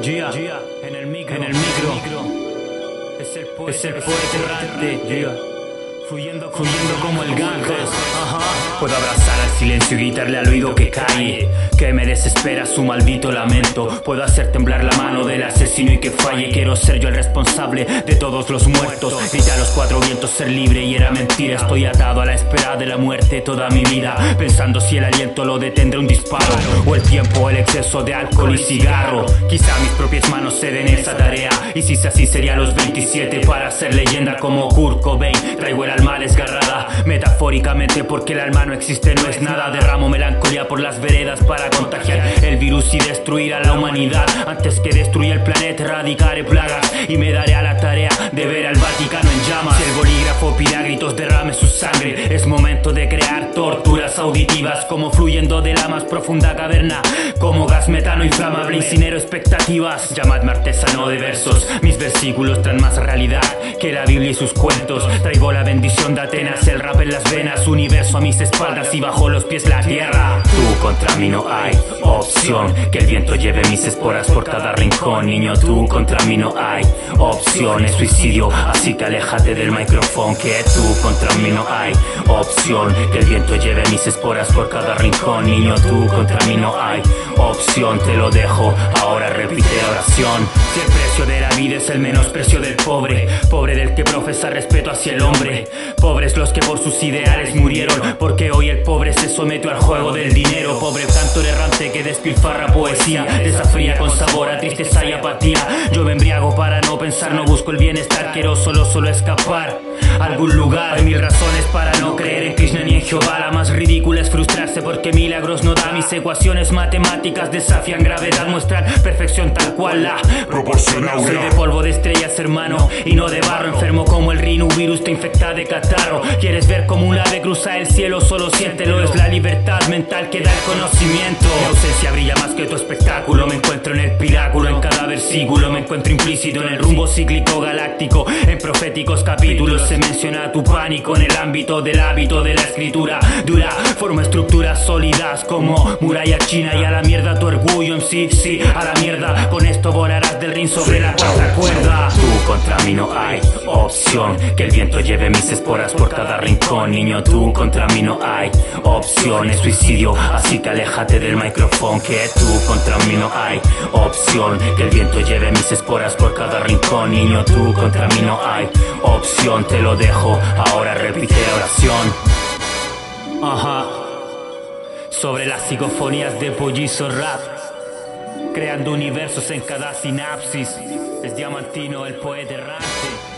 Gia, en el micro, en el micro. Es el poeta, es el poeta errante, Gia. Fluyendo, fluyendo como el Ganges. Puedo abrazar al silencio y gritarle al oído que calle. Desespera su maldito lamento. Puedo hacer temblar la mano del asesino y que falle. Quiero ser yo el responsable de todos los muertos. Grita a los cuatro vientos ser libre y era mentira. Estoy atado a la espera de la muerte toda mi vida. Pensando si el aliento lo detendrá un disparo. O el tiempo, el exceso de alcohol y cigarro. Quizá mis propias manos ceden esa tarea. Y si es así, sería los 27 para ser leyenda como Kurt Cobain. Traigo el alma desgarrada, metafóricamente porque el alma no existe, no es nada. Derramo melancolía por las veredas para contagiar el virus y destruir a la humanidad. Antes que destruya el planeta, erradicaré plagas y me daré a la tarea de ver al Vaticano en llamas. Si el bolígrafo pide a gritos derrame su sangre, es momento de crear torturas auditivas como fluyendo de la más profunda caverna, como gas metano inflamable, incinero expectativas. Llamadme artesano de versos, mis versículos traen más realidad que la Biblia y sus cuentos. Traigo la bendición de Atenas, el rap en las venas, universo a mis espaldas y bajo los pies la tierra. Tú contra mí no hay opción, que el viento lleve mis esporas por cada rincón. Niño, tú contra mí no hay opción, es suicidio, así que aléjate del micrófono. Que tú contra mí no hay opción, que el viento lleve mis esporas por cada rincón. Niño, tú contra mí no hay opción, te lo dejo, ahora repite la oración. Si el precio de la vida es el menosprecio del pobre, pobre del que profesa respeto hacia el hombre. Pobres los que por sus ideales murieron, porque hoy el pobre se somete al juego del dinero. Pobre cantor errante que despilfarra poesía, desafría con sabor a tristeza y apatía. Yo me embriago para no pensar, no busco el bienestar, quiero solo, solo escapar a algún lugar. Hay mil razones para no creer en Krishna ni en Jehová. La más ridícula es frustrarse porque milagros no da. Mis ecuaciones matemáticas desafían gravedad, muestran perfección tal cual la Proporcional. soy de polvo de estrellas, hermano, y no de barro. Enfermo como el rino, virus te infecta de catarro. ¿Quieres ver como un ave cruza el cielo? Solo siéntelo. Es la libertad mental que da el conocimiento. Mi ausencia brilla más que tu espectáculo. Me encuentro en el piráculo, en cada versículo. Me encuentro implícito en el rumbo cíclico galáctico. En proféticos capítulos se menciona tu pánico en el ámbito del hábito de la escritura dura. Forma estructuras sólidas como muralla china y a la mierda tu orgullo en sí, sí, a la mierda. Con esto volarás del ring sobre la cuarta cuerda. Tú contra mí no hay opción. Que el viento lleve mis esporas por cada rincón. Niño, tú contra mí no hay opción. Es suicidio, así que aléjate del micrófono. Que tú contra mí no hay opción. Que el viento lleve mis esporas por cada rincón. Niño, tú contra mí no hay opción. Te lo dejo, ahora repite oración. Ajá. Sobre las psicofonías de pollizo rap. Creando universos en cada sinapsis. Es Diamantino, el poeta errante.